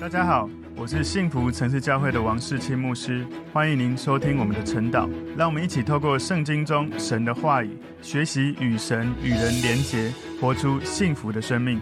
大家好，我是幸福城市教会的王世清牧师，欢迎您收听我们的晨祷。让我们一起透过圣经中神的话语，学习与神与人连结，活出幸福的生命。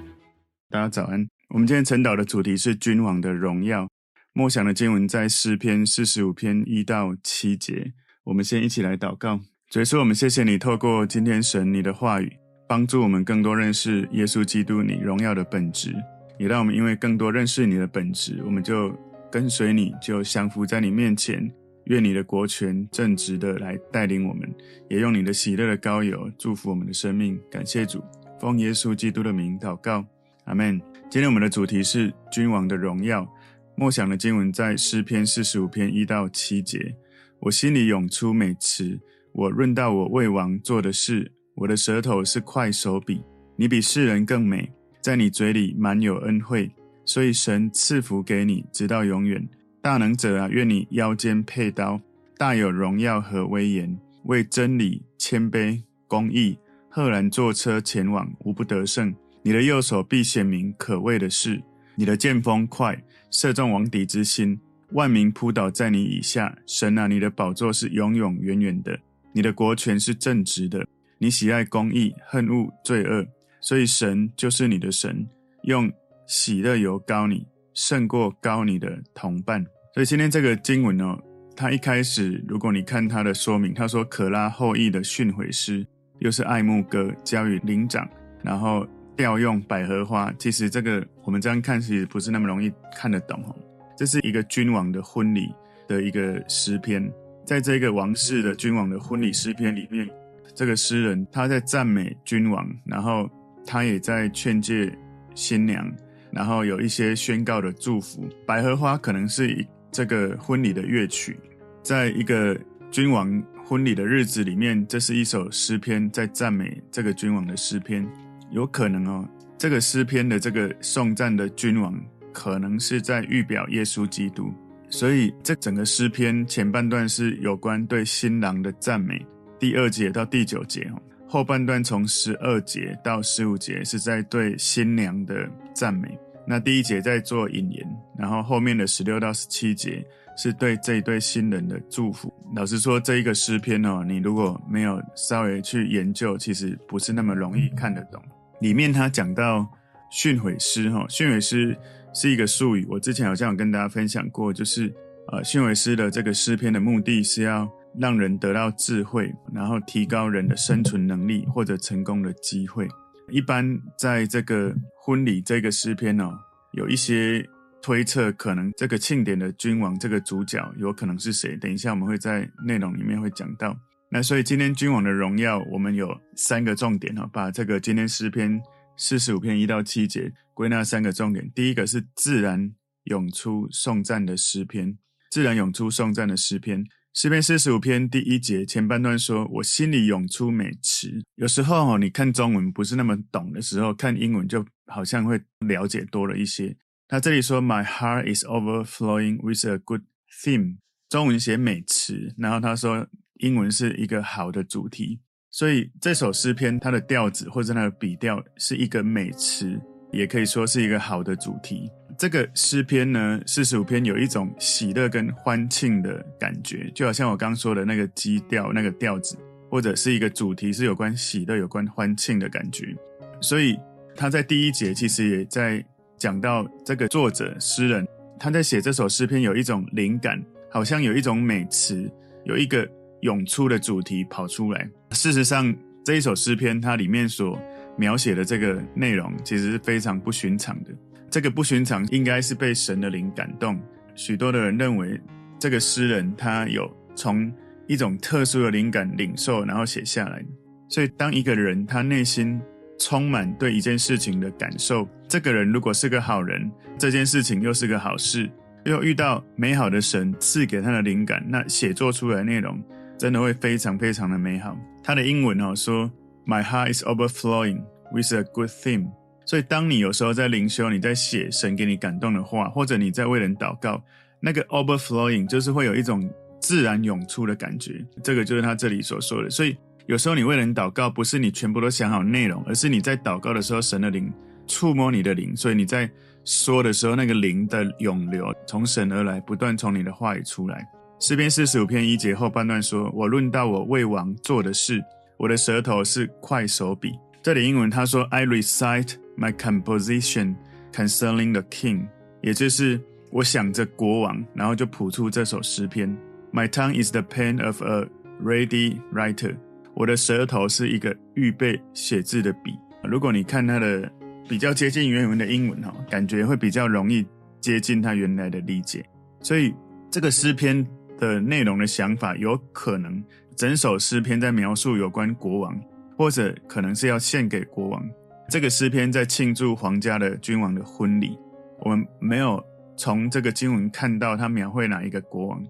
大家早安。我们今天晨祷的主题是君王的荣耀。默想的经文在诗篇四十五篇一到七节。我们先一起来祷告。主耶稣，我们谢谢你透过今天神你的话语，帮助我们更多认识耶稣基督你荣耀的本质。也让我们因为更多认识你的本质，我们就跟随你，就降服在你面前。愿你的国权正直的来带领我们，也用你的喜乐的膏油祝福我们的生命。感谢主，奉耶稣基督的名祷告，阿门。今天我们的主题是君王的荣耀。默想的经文在诗篇四十五篇一到七节。我心里涌出美词，我论到我为王做的事，我的舌头是快手笔。你比世人更美。在你嘴里满有恩惠，所以神赐福给你，直到永远。大能者啊，愿你腰间佩刀，大有荣耀和威严，为真理谦卑公义，赫然坐车前往，无不得胜。你的右手必显明可畏的事，你的剑锋快，射中王敌之心，万民扑倒在你以下。神啊，你的宝座是永永远远的，你的国权是正直的，你喜爱公义，恨恶罪恶。所以神就是你的神，用喜乐油膏你，胜过膏你的同伴。所以今天这个经文哦，他一开始，如果你看他的说明，他说可拉后裔的训诲诗，又是爱慕歌，交与灵长，然后调用百合花。其实这个我们这样看，其实不是那么容易看得懂哦。这是一个君王的婚礼的一个诗篇，在这个王室的君王的婚礼诗篇里面，这个诗人他在赞美君王，然后。他也在劝诫新娘，然后有一些宣告的祝福。百合花可能是一这个婚礼的乐曲，在一个君王婚礼的日子里面，这是一首诗篇，在赞美这个君王的诗篇。有可能哦，这个诗篇的这个颂赞的君王，可能是在预表耶稣基督。所以这整个诗篇前半段是有关对新郎的赞美，第二节到第九节哦。后半段从十二节到十五节是在对新娘的赞美，那第一节在做引言，然后后面的十六到十七节是对这一对新人的祝福。老实说，这一个诗篇哦，你如果没有稍微去研究，其实不是那么容易看得懂。里面他讲到训诲诗哈，训诲诗是一个术语，我之前好像有跟大家分享过，就是呃，训诲诗的这个诗篇的目的是要。让人得到智慧，然后提高人的生存能力或者成功的机会。一般在这个婚礼这个诗篇哦，有一些推测，可能这个庆典的君王这个主角有可能是谁？等一下我们会在内容里面会讲到。那所以今天君王的荣耀，我们有三个重点哦，把这个今天诗篇四十五篇一到七节归纳三个重点。第一个是自然涌出颂赞的诗篇，自然涌出颂赞的诗篇。诗篇四十五篇第一节前半段说：“我心里涌出美词。”有时候哦，你看中文不是那么懂的时候，看英文就好像会了解多了一些。他这里说：“My heart is overflowing with a good theme。”中文写美词，然后他说英文是一个好的主题。所以这首诗篇它的调子或者它的笔调是一个美词，也可以说是一个好的主题。这个诗篇呢，四十五篇有一种喜乐跟欢庆的感觉，就好像我刚说的那个基调、那个调子，或者是一个主题是有关喜乐、有关欢庆的感觉。所以他在第一节其实也在讲到这个作者诗人他在写这首诗篇有一种灵感，好像有一种美词，有一个涌出的主题跑出来。事实上，这一首诗篇它里面所描写的这个内容，其实是非常不寻常的。这个不寻常，应该是被神的灵感动。许多的人认为，这个诗人他有从一种特殊的灵感领受，然后写下来。所以，当一个人他内心充满对一件事情的感受，这个人如果是个好人，这件事情又是个好事，又遇到美好的神赐给他的灵感，那写作出来的内容真的会非常非常的美好。他的英文哦说：“My heart is overflowing with a good theme。”所以，当你有时候在灵修，你在写神给你感动的话，或者你在为人祷告，那个 overflowing 就是会有一种自然涌出的感觉。这个就是他这里所说的。所以，有时候你为人祷告，不是你全部都想好内容，而是你在祷告的时候，神的灵触摸你的灵，所以你在说的时候，那个灵的涌流从神而来，不断从你的话语出来。诗篇四十五篇一节后半段说：“我论到我为王做的事，我的舌头是快手笔。”这里英文他说：“I recite my composition concerning the king”，也就是我想着国王，然后就谱出这首诗篇。“My tongue is the pen of a ready writer”，我的舌头是一个预备写字的笔。如果你看它的比较接近原文的英文哈，感觉会比较容易接近他原来的理解。所以这个诗篇。的内容的想法，有可能整首诗篇在描述有关国王，或者可能是要献给国王。这个诗篇在庆祝皇家的君王的婚礼。我们没有从这个经文看到他描绘哪一个国王，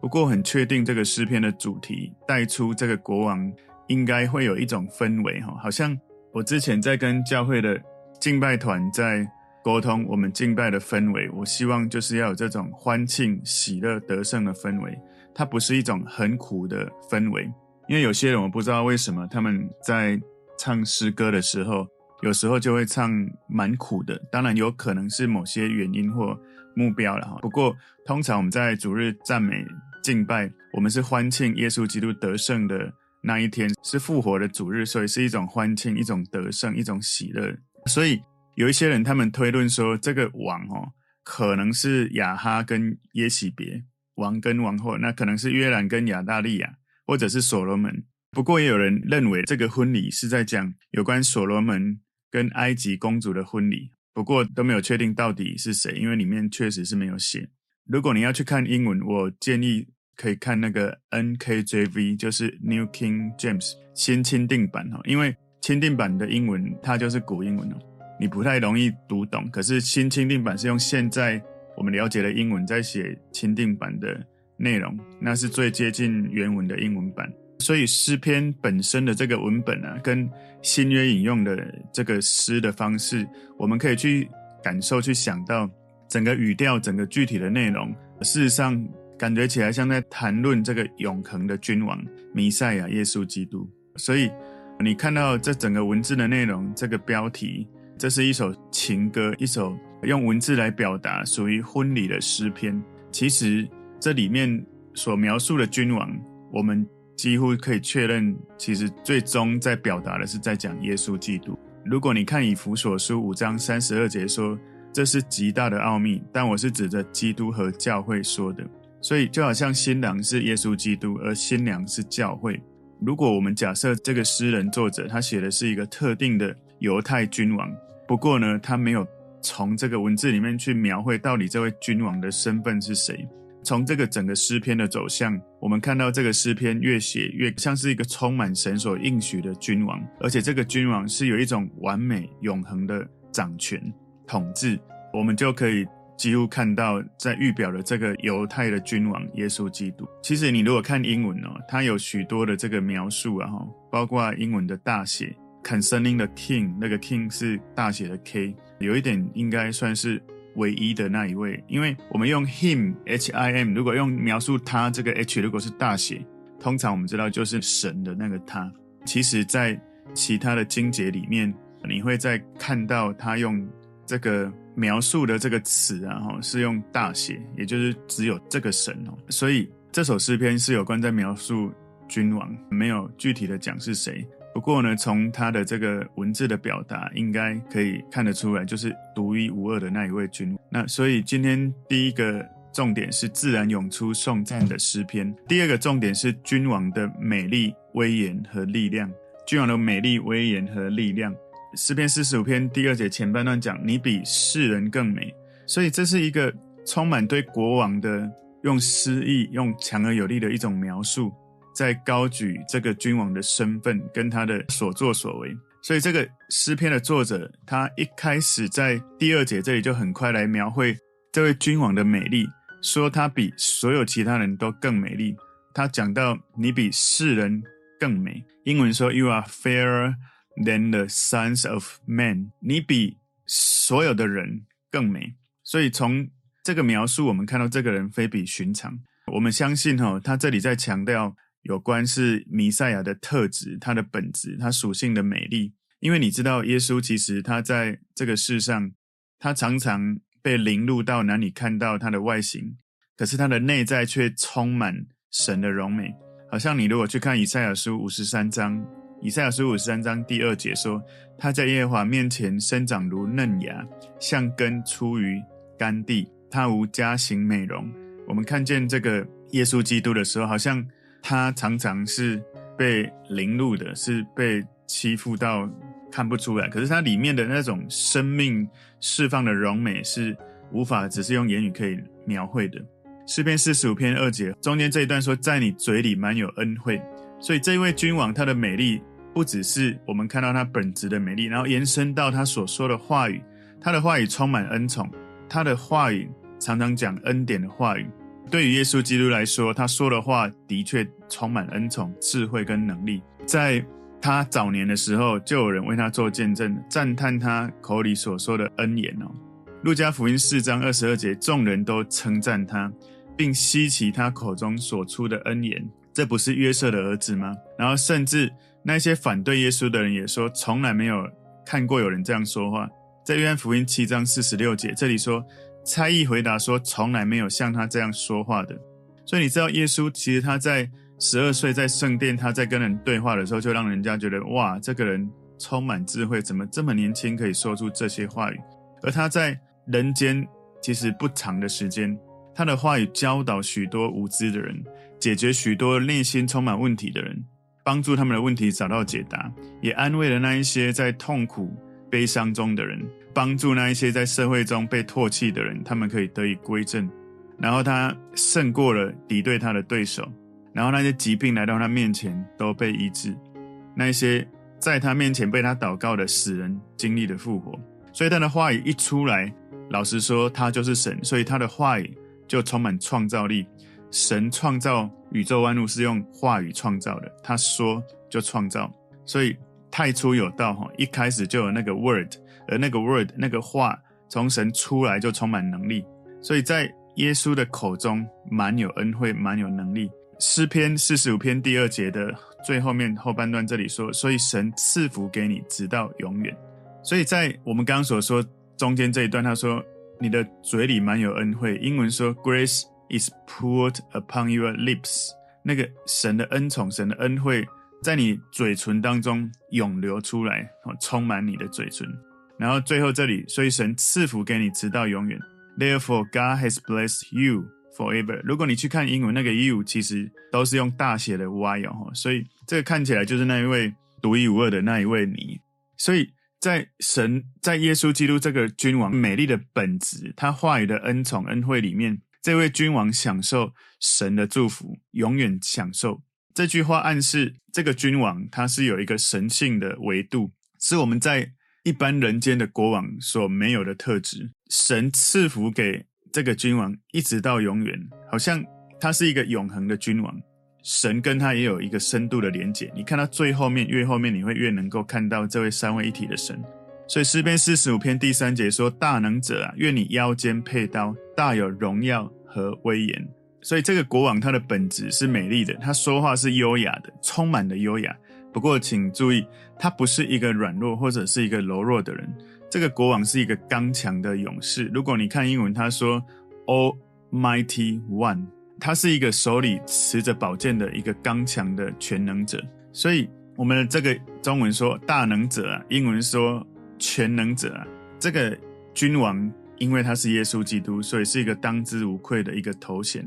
不过很确定这个诗篇的主题带出这个国王应该会有一种氛围哈，好像我之前在跟教会的敬拜团在。沟通我们敬拜的氛围，我希望就是要有这种欢庆、喜乐、得胜的氛围。它不是一种很苦的氛围，因为有些人我不知道为什么他们在唱诗歌的时候，有时候就会唱蛮苦的。当然有可能是某些原因或目标了哈。不过通常我们在主日赞美敬拜，我们是欢庆耶稣基督得胜的那一天，是复活的主日，所以是一种欢庆、一种得胜、一种喜乐。所以。有一些人，他们推论说，这个王哦，可能是亚哈跟耶洗别王跟王后，那可能是约兰跟亚大利亚，或者是所罗门。不过，也有人认为这个婚礼是在讲有关所罗门跟埃及公主的婚礼。不过都没有确定到底是谁，因为里面确实是没有写。如果你要去看英文，我建议可以看那个 NKJV，就是 New King James 新钦定版哦，因为钦定版的英文它就是古英文哦。你不太容易读懂，可是新钦定版是用现在我们了解的英文在写钦定版的内容，那是最接近原文的英文版。所以诗篇本身的这个文本啊，跟新约引用的这个诗的方式，我们可以去感受、去想到整个语调、整个具体的内容。事实上，感觉起来像在谈论这个永恒的君王弥赛亚耶稣基督。所以你看到这整个文字的内容，这个标题。这是一首情歌，一首用文字来表达属于婚礼的诗篇。其实这里面所描述的君王，我们几乎可以确认，其实最终在表达的是在讲耶稣基督。如果你看以弗所书五章三十二节说，这是极大的奥秘，但我是指着基督和教会说的。所以就好像新郎是耶稣基督，而新娘是教会。如果我们假设这个诗人作者他写的是一个特定的犹太君王。不过呢，他没有从这个文字里面去描绘到底这位君王的身份是谁。从这个整个诗篇的走向，我们看到这个诗篇越写越像是一个充满神所应许的君王，而且这个君王是有一种完美永恒的掌权统治。我们就可以几乎看到在预表的这个犹太的君王耶稣基督。其实你如果看英文哦，它有许多的这个描述啊，哈，包括英文的大写。Concerning 的 king，那个 king 是大写的 K，有一点应该算是唯一的那一位，因为我们用 him H I M，如果用描述他这个 H 如果是大写，通常我们知道就是神的那个他。其实，在其他的经节里面，你会在看到他用这个描述的这个词啊，哈，是用大写，也就是只有这个神哦。所以这首诗篇是有关在描述君王，没有具体的讲是谁。不过呢，从他的这个文字的表达，应该可以看得出来，就是独一无二的那一位君。那所以今天第一个重点是自然涌出颂赞的诗篇，第二个重点是君王的美丽、威严和力量。君王的美丽、威严和力量。诗篇四十五篇第二节前半段讲：“你比世人更美。”所以这是一个充满对国王的用诗意、用强而有力的一种描述。在高举这个君王的身份跟他的所作所为，所以这个诗篇的作者，他一开始在第二节这里就很快来描绘这位君王的美丽，说他比所有其他人都更美丽。他讲到你比世人更美，英文说 You are fairer than the sons of men，你比所有的人更美。所以从这个描述，我们看到这个人非比寻常。我们相信哈，他这里在强调。有关是弥赛亚的特质，他的本质，他属性的美丽。因为你知道，耶稣其实他在这个世上，他常常被凌辱到哪里看到他的外形，可是他的内在却充满神的荣美。好像你如果去看以赛亚书五十三章，以赛亚书五十三章第二节说，他在耶和华面前生长如嫩芽，像根出于甘地，他无家型美容。我们看见这个耶稣基督的时候，好像他常常是被凌辱的，是被欺负到看不出来。可是他里面的那种生命释放的荣美，是无法只是用言语可以描绘的。诗篇四十五篇二节中间这一段说，在你嘴里满有恩惠。所以这一位君王，他的美丽不只是我们看到他本质的美丽，然后延伸到他所说的话语，他的话语充满恩宠，他的话语。常常讲恩典的话语，对于耶稣基督来说，他说的话的确充满恩宠、智慧跟能力。在他早年的时候，就有人为他做见证，赞叹他口里所说的恩言哦。路加福音四章二十二节，众人都称赞他，并稀奇他口中所出的恩言。这不是约瑟的儿子吗？然后甚至那些反对耶稣的人也说，从来没有看过有人这样说话。在约翰福音七章四十六节，这里说。猜疑回答说：“从来没有像他这样说话的。”所以你知道，耶稣其实他在十二岁在圣殿，他在跟人对话的时候，就让人家觉得哇，这个人充满智慧，怎么这么年轻可以说出这些话语？而他在人间其实不长的时间，他的话语教导许多无知的人，解决许多内心充满问题的人，帮助他们的问题找到解答，也安慰了那一些在痛苦悲伤中的人。帮助那一些在社会中被唾弃的人，他们可以得以归正。然后他胜过了敌对他的对手，然后那些疾病来到他面前都被医治。那一些在他面前被他祷告的死人经历了复活。所以他的话语一出来，老实说，他就是神，所以他的话语就充满创造力。神创造宇宙万物是用话语创造的，他说就创造，所以太初有道哈，一开始就有那个 word。而那个 word 那个话从神出来就充满能力，所以在耶稣的口中满有恩惠，满有能力。诗篇四十五篇第二节的最后面后半段这里说：“所以神赐福给你，直到永远。”所以在我们刚刚所说中间这一段，他说：“你的嘴里满有恩惠。”英文说：“Grace is poured upon your lips。”那个神的恩宠、神的恩惠在你嘴唇当中涌流出来，充满你的嘴唇。然后最后这里，所以神赐福给你，直到永远。Therefore, God has blessed you forever。如果你去看英文，那个 you 其实都是用大写的 Y 哦，所以这个看起来就是那一位独一无二的那一位你。所以在神在耶稣基督这个君王美丽的本质，他话语的恩宠恩惠里面，这位君王享受神的祝福，永远享受。这句话暗示这个君王他是有一个神性的维度，是我们在。一般人间的国王所没有的特质，神赐福给这个君王，一直到永远，好像他是一个永恒的君王。神跟他也有一个深度的连结。你看到最后面，越后面你会越能够看到这位三位一体的神。所以诗篇四十五篇第三节说：“大能者啊，愿你腰间佩刀，大有荣耀和威严。”所以这个国王他的本质是美丽的，他说话是优雅的，充满了优雅。不过，请注意，他不是一个软弱或者是一个柔弱的人。这个国王是一个刚强的勇士。如果你看英文，他说 “Almighty One”，他是一个手里持着宝剑的一个刚强的全能者。所以，我们的这个中文说“大能者”啊，英文说“全能者”啊。这个君王，因为他是耶稣基督，所以是一个当之无愧的一个头衔。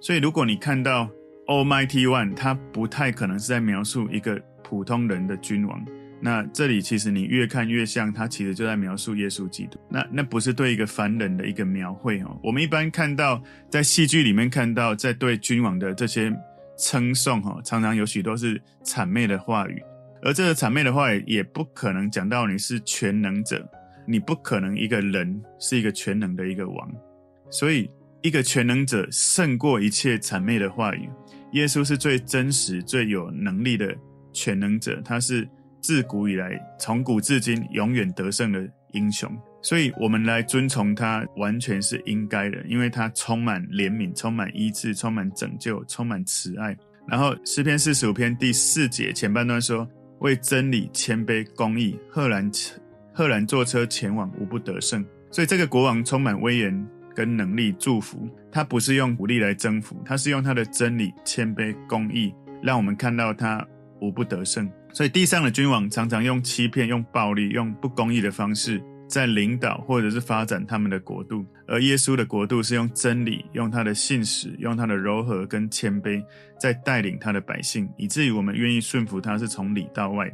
所以，如果你看到 “Almighty One”，他不太可能是在描述一个。普通人的君王，那这里其实你越看越像，他其实就在描述耶稣基督。那那不是对一个凡人的一个描绘哦。我们一般看到在戏剧里面看到，在对君王的这些称颂哈，常常有许多是谄媚的话语，而这个谄媚的话语也不可能讲到你是全能者，你不可能一个人是一个全能的一个王，所以一个全能者胜过一切谄媚的话语。耶稣是最真实、最有能力的。全能者，他是自古以来、从古至今永远得胜的英雄，所以我们来尊崇他，完全是应该的，因为他充满怜悯、充满医治、充满拯救、充满慈爱。然后诗篇四十五篇第四节前半段说：“为真理谦卑公义，赫然赫然坐车前往，无不得胜。”所以这个国王充满威严跟能力，祝福他不是用武力来征服，他是用他的真理、谦卑、公义，让我们看到他无不得胜。所以地上的君王常常用欺骗、用暴力、用不公义的方式在领导或者是发展他们的国度，而耶稣的国度是用真理、用他的信实、用他的柔和跟谦卑，在带领他的百姓，以至于我们愿意顺服他，是从里到外。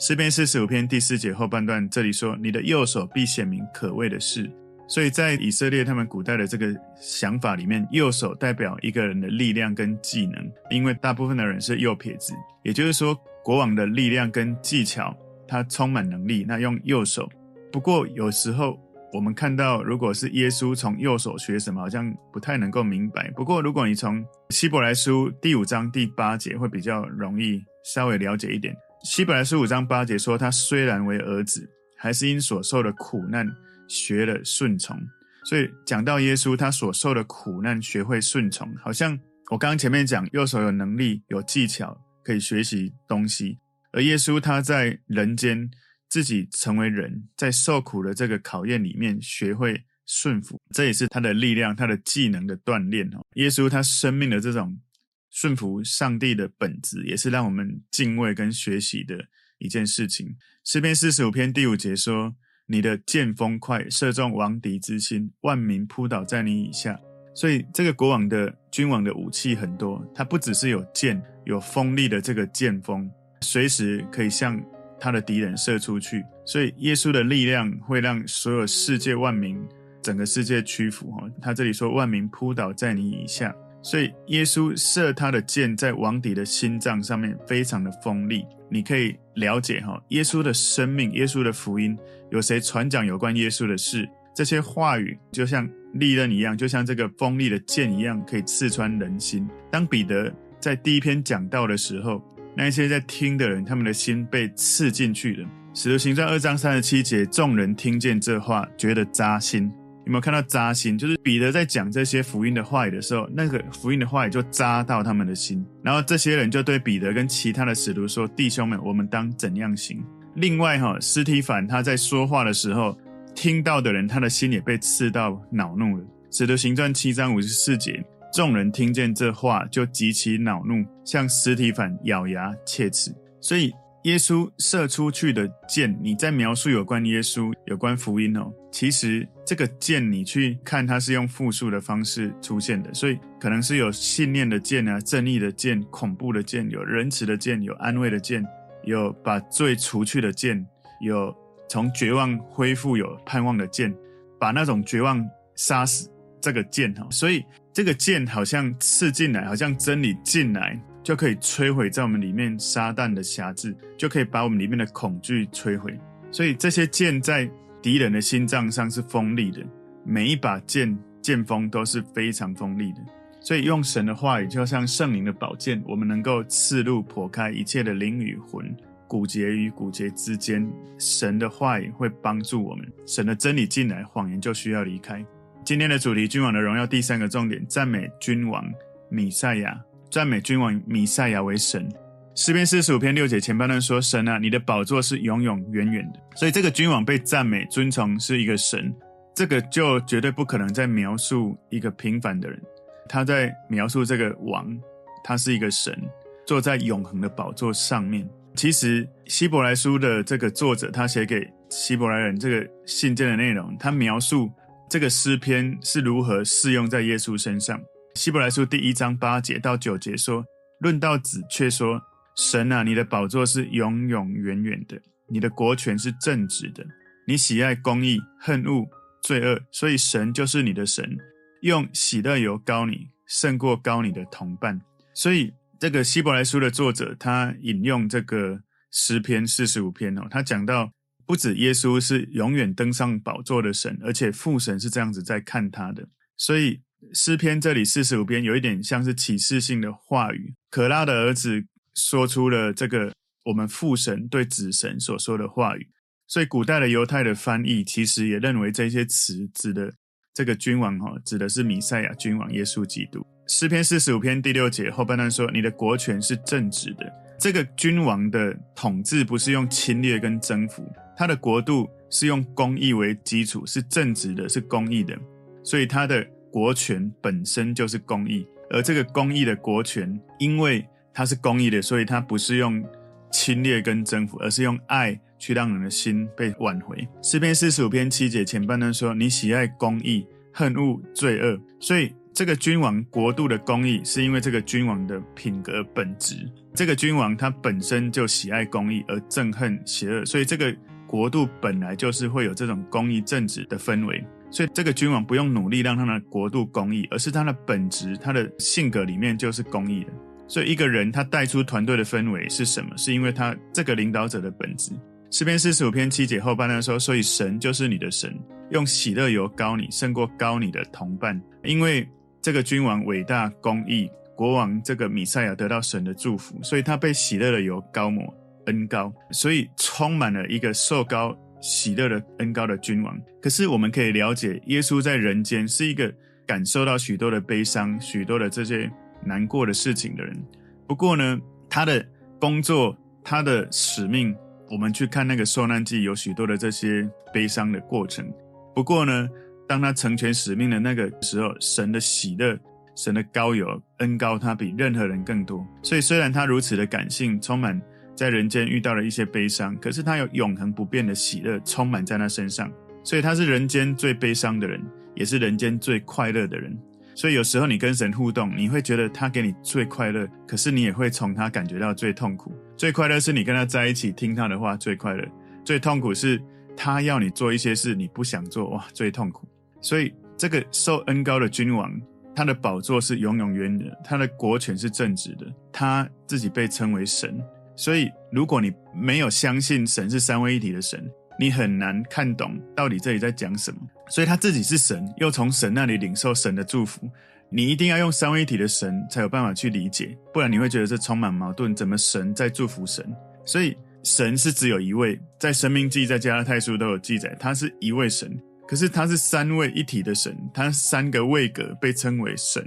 诗篇四十五篇第四节后半段，这里说：“你的右手必显明可畏的事。”所以在以色列他们古代的这个想法里面，右手代表一个人的力量跟技能，因为大部分的人是右撇子，也就是说，国王的力量跟技巧，他充满能力，那用右手。不过有时候我们看到，如果是耶稣从右手学什么，好像不太能够明白。不过如果你从希伯来书第五章第八节，会比较容易稍微了解一点。希伯来书五章八节说，他虽然为儿子，还是因所受的苦难学了顺从。所以讲到耶稣，他所受的苦难学会顺从，好像我刚刚前面讲，右手有能力、有技巧，可以学习东西，而耶稣他在人间自己成为人，在受苦的这个考验里面学会顺服，这也是他的力量、他的技能的锻炼哦。耶稣他生命的这种。顺服上帝的本质，也是让我们敬畏跟学习的一件事情。诗篇四十五篇第五节说：“你的剑锋快，射中王敌之心，万民扑倒在你以下。”所以，这个国王的君王的武器很多，他不只是有剑，有锋利的这个剑锋，随时可以向他的敌人射出去。所以，耶稣的力量会让所有世界万民，整个世界屈服。哈，他这里说：“万民扑倒在你以下。”所以耶稣射他的箭在王底的心脏上面，非常的锋利。你可以了解哈，耶稣的生命、耶稣的福音，有谁传讲有关耶稣的事？这些话语就像利刃一样，就像这个锋利的箭一样，可以刺穿人心。当彼得在第一篇讲道的时候，那些在听的人，他们的心被刺进去了。使徒行传二章三十七节，众人听见这话，觉得扎心。有没有看到扎心？就是彼得在讲这些福音的话语的时候，那个福音的话语就扎到他们的心。然后这些人就对彼得跟其他的使徒说：“弟兄们，我们当怎样行？”另外哈，司提反他在说话的时候，听到的人他的心也被刺到恼怒了。使徒行传七章五十四节，众人听见这话就极其恼怒，向司提反咬牙切齿。所以。耶稣射出去的箭，你在描述有关耶稣、有关福音哦。其实这个箭，你去看它是用复数的方式出现的，所以可能是有信念的箭啊、正义的箭、恐怖的箭、有仁慈的箭、有安慰的箭、有把罪除去的箭、有从绝望恢复有盼望的箭，把那种绝望杀死这个箭哈。所以这个箭好像刺进来，好像真理进来。就可以摧毁在我们里面撒旦的辖制，就可以把我们里面的恐惧摧毁。所以这些剑在敌人的心脏上是锋利的，每一把剑剑锋都是非常锋利的。所以用神的话语，就像圣灵的宝剑，我们能够刺入、剖开一切的灵与魂、骨节与骨节之间。神的话语会帮助我们，神的真理进来，谎言就需要离开。今天的主题：君王的荣耀。第三个重点：赞美君王弥赛亚。赞美君王弥赛亚为神。诗篇四十五篇六节前半段说：“神啊，你的宝座是永永远远的。”所以这个君王被赞美尊崇是一个神，这个就绝对不可能在描述一个平凡的人。他在描述这个王，他是一个神，坐在永恒的宝座上面。其实希伯来书的这个作者，他写给希伯来人这个信件的内容，他描述这个诗篇是如何适用在耶稣身上。希伯来书第一章八节到九节说：“论到子，却说：神啊，你的宝座是永永远远的，你的国权是正直的，你喜爱公义，恨恶罪恶，所以神就是你的神，用喜乐油膏你，胜过膏你的同伴。”所以，这个希伯来书的作者他引用这个诗篇四十五篇哦，他讲到不止耶稣是永远登上宝座的神，而且父神是这样子在看他的，所以。诗篇这里四十五篇有一点像是启示性的话语，可拉的儿子说出了这个我们父神对子神所说的话语，所以古代的犹太的翻译其实也认为这些词指的这个君王哈，指的是弥赛亚君王耶稣基督。诗篇四十五篇第六节后半段说：“你的国权是正直的。”这个君王的统治不是用侵略跟征服，他的国度是用公义为基础，是正直的，是公义的，所以他的国权本身就是公义。而这个公义的国权，因为它是公义的，所以它不是用侵略跟征服，而是用爱去让人的心被挽回。诗篇四十五篇七节前半段说：“你喜爱公义，恨恶罪恶。”所以这个君王国度的公义，是因为这个君王的品格本质。这个君王他本身就喜爱公义，而憎恨邪恶，所以这个国度本来就是会有这种公益政治的氛围。所以这个君王不用努力让他的国度公益，而是他的本质、他的性格里面就是公益的。所以一个人他带出团队的氛围是什么？是因为他这个领导者的本质。诗篇四十五篇七节后半段说：“所以神就是你的神，用喜乐油膏你，胜过膏你的同伴。因为这个君王伟大公义，国王这个米赛亚得到神的祝福，所以他被喜乐的油膏抹恩高，所以充满了一个受高。”喜乐的恩高的君王，可是我们可以了解，耶稣在人间是一个感受到许多的悲伤、许多的这些难过的事情的人。不过呢，他的工作、他的使命，我们去看那个受难记，有许多的这些悲伤的过程。不过呢，当他成全使命的那个时候，神的喜乐、神的高有恩高，他比任何人更多。所以，虽然他如此的感性，充满。在人间遇到了一些悲伤，可是他有永恒不变的喜乐充满在他身上，所以他是人间最悲伤的人，也是人间最快乐的人。所以有时候你跟神互动，你会觉得他给你最快乐，可是你也会从他感觉到最痛苦。最快乐是你跟他在一起听他的话，最快乐；最痛苦是他要你做一些事你不想做，哇，最痛苦。所以这个受恩高的君王，他的宝座是永永远远的，他的国权是正直的，他自己被称为神。所以，如果你没有相信神是三位一体的神，你很难看懂到底这里在讲什么。所以他自己是神，又从神那里领受神的祝福。你一定要用三位一体的神才有办法去理解，不然你会觉得这充满矛盾。怎么神在祝福神？所以神是只有一位，在申命记、在加拉太书都有记载，他是一位神。可是他是三位一体的神，他三个位格被称为神。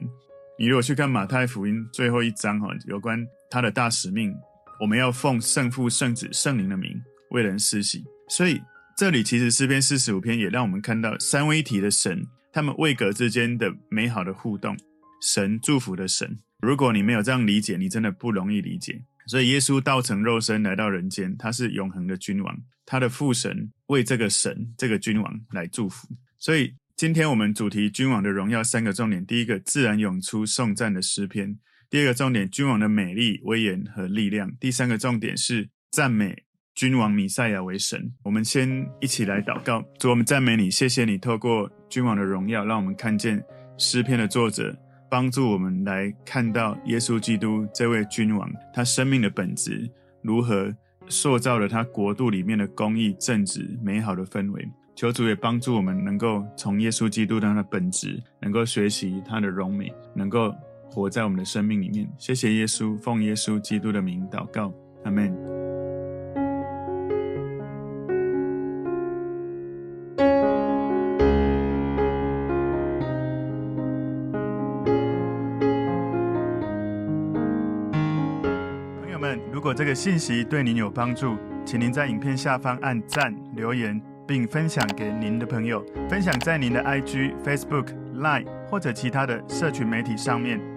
你如果去看马太福音最后一章哈，有关他的大使命。我们要奉圣父、圣子、圣灵的名为人施洗，所以这里其实诗篇四十五篇也让我们看到三位一体的神，他们位格之间的美好的互动，神祝福的神。如果你没有这样理解，你真的不容易理解。所以耶稣道成肉身来到人间，他是永恒的君王，他的父神为这个神、这个君王来祝福。所以今天我们主题君王的荣耀三个重点：第一个，自然涌出颂赞的诗篇。第二个重点，君王的美丽、威严和力量。第三个重点是赞美君王弥赛亚为神。我们先一起来祷告，主，我们赞美你，谢谢你透过君王的荣耀，让我们看见诗篇的作者帮助我们来看到耶稣基督这位君王，他生命的本质如何塑造了他国度里面的公义、正直、美好的氛围。求主也帮助我们能够从耶稣基督他的本质，能够学习他的荣美，能够。活在我们的生命里面，谢谢耶稣，奉耶稣基督的名祷告，阿门。朋友们，如果这个信息对您有帮助，请您在影片下方按赞、留言，并分享给您的朋友，分享在您的 IG、Facebook、Line 或者其他的社群媒体上面。